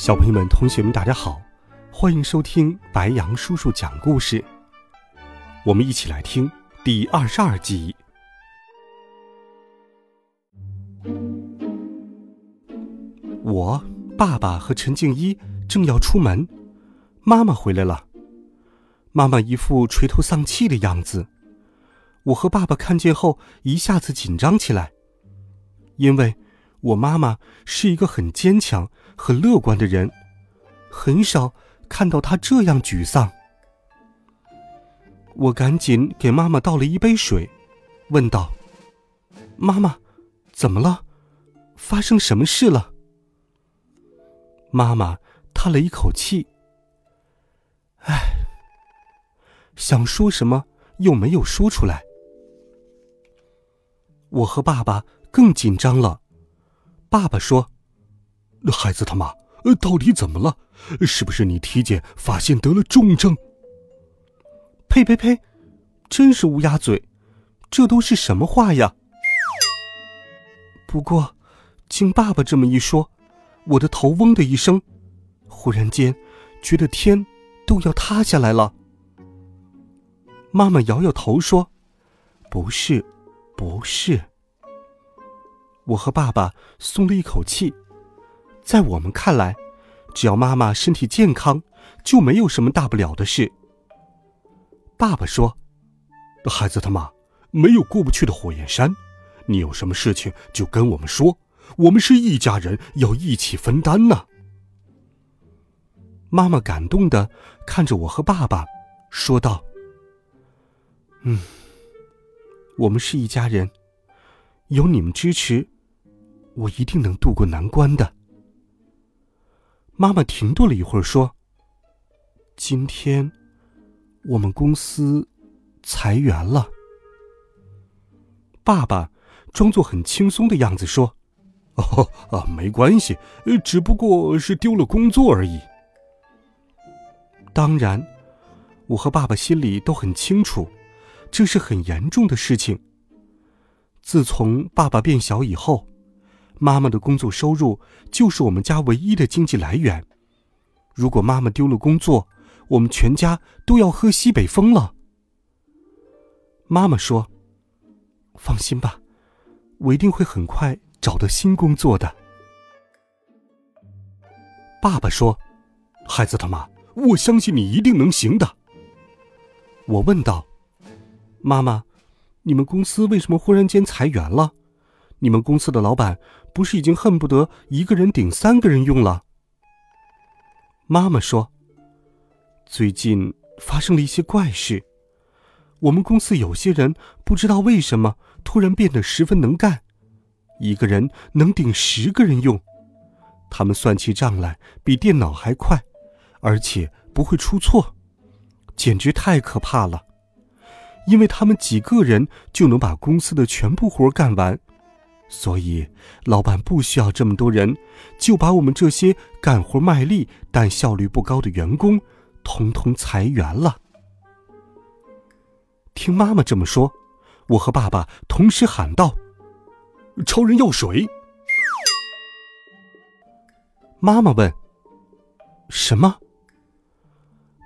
小朋友们、同学们，大家好，欢迎收听白杨叔叔讲故事。我们一起来听第二十二集。我爸爸和陈静一正要出门，妈妈回来了。妈妈一副垂头丧气的样子，我和爸爸看见后一下子紧张起来，因为我妈妈是一个很坚强。很乐观的人，很少看到他这样沮丧。我赶紧给妈妈倒了一杯水，问道：“妈妈，怎么了？发生什么事了？”妈妈叹了一口气：“唉，想说什么又没有说出来。”我和爸爸更紧张了。爸爸说。孩子他妈，呃，到底怎么了？是不是你体检发现得了重症？呸呸呸！真是乌鸦嘴，这都是什么话呀？不过，经爸爸这么一说，我的头嗡的一声，忽然间觉得天都要塌下来了。妈妈摇摇头说：“不是，不是。”我和爸爸松了一口气。在我们看来，只要妈妈身体健康，就没有什么大不了的事。爸爸说：“孩子他妈，没有过不去的火焰山，你有什么事情就跟我们说，我们是一家人，要一起分担呢。”妈妈感动的看着我和爸爸，说道：“嗯，我们是一家人，有你们支持，我一定能渡过难关的。”妈妈停顿了一会儿，说：“今天，我们公司裁员了。”爸爸装作很轻松的样子说：“哦啊，没关系，只不过是丢了工作而已。”当然，我和爸爸心里都很清楚，这是很严重的事情。自从爸爸变小以后。妈妈的工作收入就是我们家唯一的经济来源。如果妈妈丢了工作，我们全家都要喝西北风了。妈妈说：“放心吧，我一定会很快找到新工作的。”爸爸说：“孩子他妈，我相信你一定能行的。”我问道：“妈妈，你们公司为什么忽然间裁员了？你们公司的老板？”不是已经恨不得一个人顶三个人用了？妈妈说：“最近发生了一些怪事，我们公司有些人不知道为什么突然变得十分能干，一个人能顶十个人用。他们算起账来比电脑还快，而且不会出错，简直太可怕了。因为他们几个人就能把公司的全部活干完。”所以，老板不需要这么多人，就把我们这些干活卖力但效率不高的员工，通通裁员了。听妈妈这么说，我和爸爸同时喊道：“超人药水！”妈妈问：“什么？”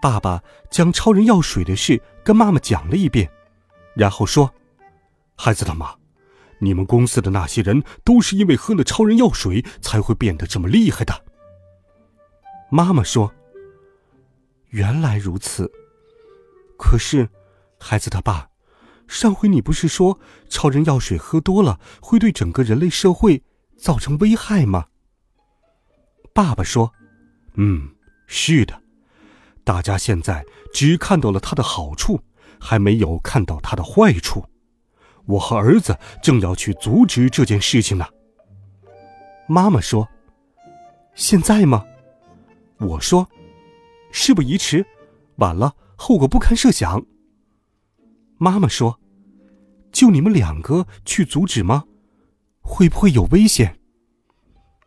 爸爸将超人药水的事跟妈妈讲了一遍，然后说：“孩子他妈。”你们公司的那些人都是因为喝了超人药水才会变得这么厉害的。妈妈说：“原来如此。可是，孩子他爸，上回你不是说超人药水喝多了会对整个人类社会造成危害吗？”爸爸说：“嗯，是的。大家现在只看到了它的好处，还没有看到它的坏处。”我和儿子正要去阻止这件事情呢。妈妈说：“现在吗？”我说：“事不宜迟，晚了后果不堪设想。妈妈说：“就你们两个去阻止吗？会不会有危险？”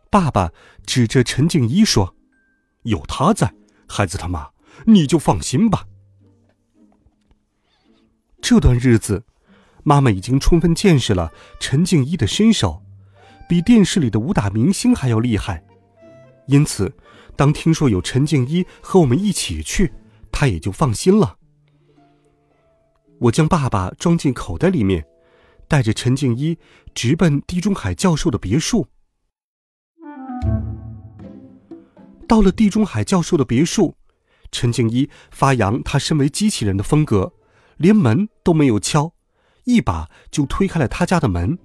爸爸指着陈静一说：“有他在，孩子他妈，你就放心吧。”这段日子，妈妈已经充分见识了陈静一的身手，比电视里的武打明星还要厉害。因此，当听说有陈静一和我们一起去，她也就放心了。我将爸爸装进口袋里面，带着陈静一直奔地中海教授的别墅。到了地中海教授的别墅，陈静一发扬他身为机器人的风格。连门都没有敲，一把就推开了他家的门。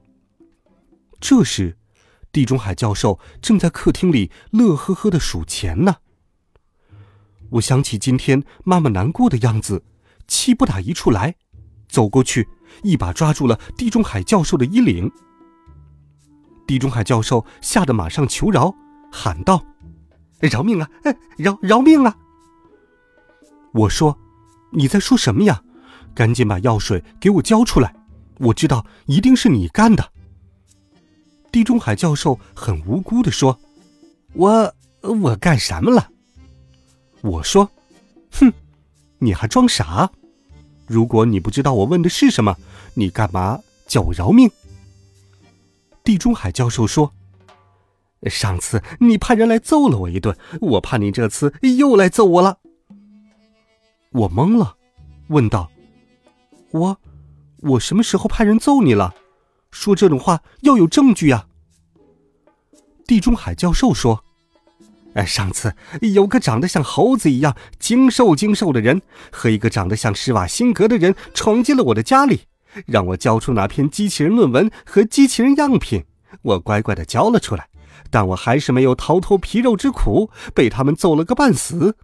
这时，地中海教授正在客厅里乐呵呵的数钱呢。我想起今天妈妈难过的样子，气不打一处来，走过去，一把抓住了地中海教授的衣领。地中海教授吓得马上求饶，喊道：“饶命啊！饶饶命啊！”我说：“你在说什么呀？”赶紧把药水给我交出来！我知道一定是你干的。地中海教授很无辜的说：“我我干什么了？”我说：“哼，你还装傻？如果你不知道我问的是什么，你干嘛叫我饶命？”地中海教授说：“上次你派人来揍了我一顿，我怕你这次又来揍我了。”我懵了，问道。我，我什么时候派人揍你了？说这种话要有证据呀。地中海教授说：“哎，上次有个长得像猴子一样精瘦精瘦的人和一个长得像施瓦辛格的人闯进了我的家里，让我交出那篇机器人论文和机器人样品。我乖乖的交了出来，但我还是没有逃脱皮肉之苦，被他们揍了个半死。”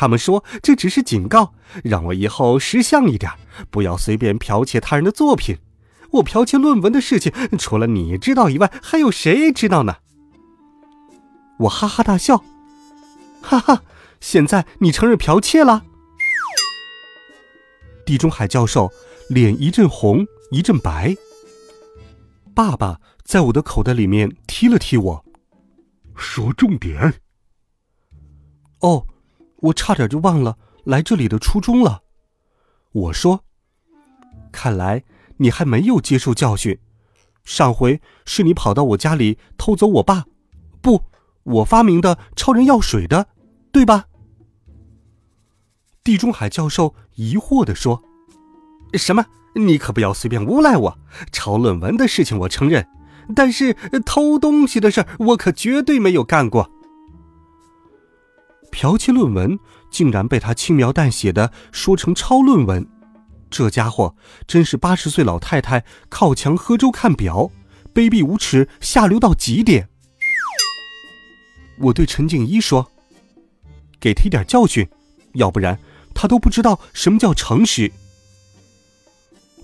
他们说这只是警告，让我以后识相一点，不要随便剽窃他人的作品。我剽窃论文的事情，除了你知道以外，还有谁知道呢？我哈哈大笑，哈哈！现在你承认剽窃了？地中海教授脸一阵红一阵白。爸爸在我的口袋里面踢了踢我，说重点。哦。我差点就忘了来这里的初衷了。我说：“看来你还没有接受教训。上回是你跑到我家里偷走我爸，不，我发明的超人药水的，对吧？”地中海教授疑惑的说：“什么？你可不要随便诬赖我！抄论文的事情我承认，但是偷东西的事儿我可绝对没有干过。”剽窃论文竟然被他轻描淡写的说成抄论文，这家伙真是八十岁老太太靠墙喝粥看表，卑鄙无耻，下流到极点。我对陈静一说：“给他一点教训，要不然他都不知道什么叫诚实。”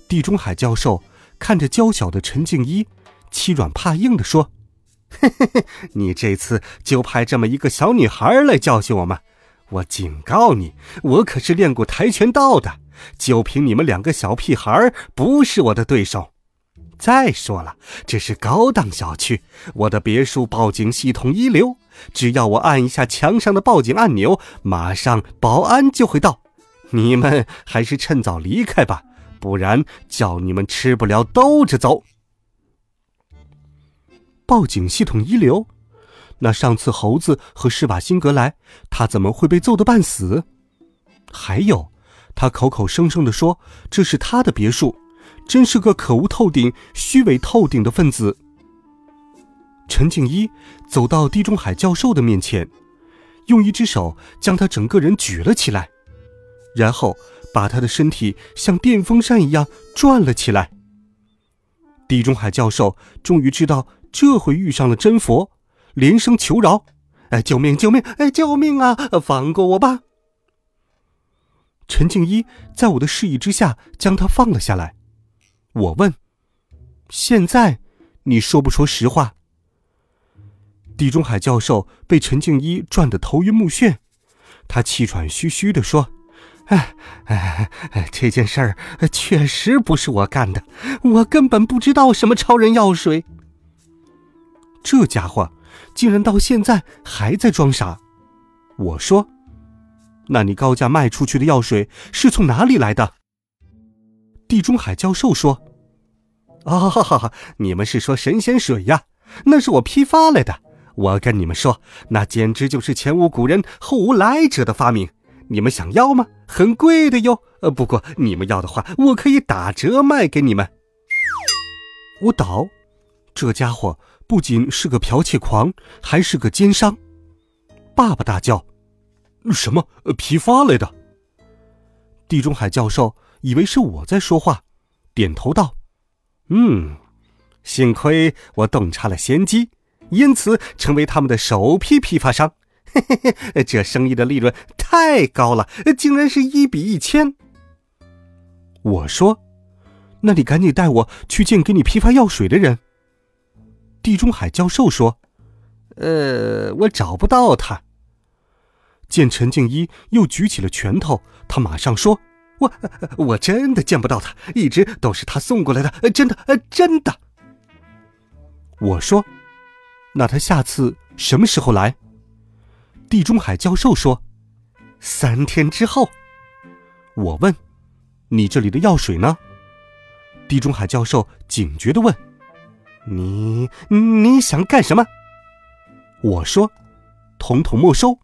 地中海教授看着娇小的陈静一，欺软怕硬的说。嘿嘿嘿，你这次就派这么一个小女孩来教训我们？我警告你，我可是练过跆拳道的，就凭你们两个小屁孩，不是我的对手。再说了，这是高档小区，我的别墅报警系统一流，只要我按一下墙上的报警按钮，马上保安就会到。你们还是趁早离开吧，不然叫你们吃不了兜着走。报警系统一流，那上次猴子和施瓦辛格来，他怎么会被揍得半死？还有，他口口声声的说这是他的别墅，真是个可恶透顶、虚伪透顶的分子。陈静一走到地中海教授的面前，用一只手将他整个人举了起来，然后把他的身体像电风扇一样转了起来。地中海教授终于知道。这回遇上了真佛，连声求饶：“哎，救命！救命！哎，救命啊！放过我吧！”陈静一在我的示意之下将他放了下来。我问：“现在你说不说实话？”地中海教授被陈静一转得头晕目眩，他气喘吁吁地说：“哎哎哎，这件事儿确实不是我干的，我根本不知道什么超人药水。”这家伙竟然到现在还在装傻。我说：“那你高价卖出去的药水是从哪里来的？”地中海教授说：“哦，你们是说神仙水呀？那是我批发来的。我跟你们说，那简直就是前无古人后无来者的发明。你们想要吗？很贵的哟。呃，不过你们要的话，我可以打折卖给你们。”舞蹈，这家伙不仅是个剽窃狂，还是个奸商。爸爸大叫：“什么？批发来的？”地中海教授。以为是我在说话，点头道：“嗯，幸亏我洞察了先机，因此成为他们的首批批发商。嘿嘿嘿，这生意的利润太高了，竟然是一比一千。”我说：“那你赶紧带我去见给你批发药水的人。”地中海教授说：“呃，我找不到他。”见陈静一又举起了拳头，他马上说。我我真的见不到他，一直都是他送过来的，真的，真的。我说，那他下次什么时候来？地中海教授说，三天之后。我问，你这里的药水呢？地中海教授警觉的问，你你想干什么？我说，统统没收。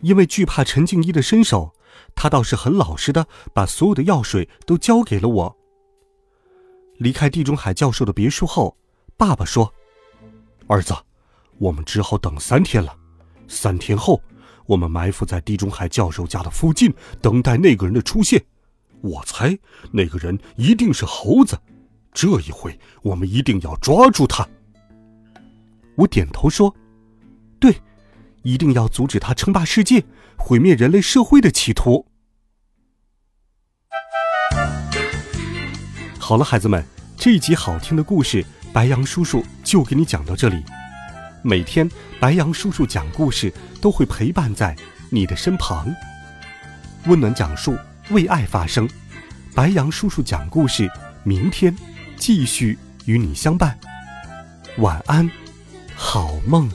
因为惧怕陈静一的身手。他倒是很老实的，把所有的药水都交给了我。离开地中海教授的别墅后，爸爸说：“儿子，我们只好等三天了。三天后，我们埋伏在地中海教授家的附近，等待那个人的出现。我猜那个人一定是猴子。这一回，我们一定要抓住他。”我点头说：“对，一定要阻止他称霸世界。”毁灭人类社会的企图。好了，孩子们，这一集好听的故事，白羊叔叔就给你讲到这里。每天，白羊叔叔讲故事都会陪伴在你的身旁，温暖讲述，为爱发声。白羊叔叔讲故事，明天继续与你相伴。晚安，好梦。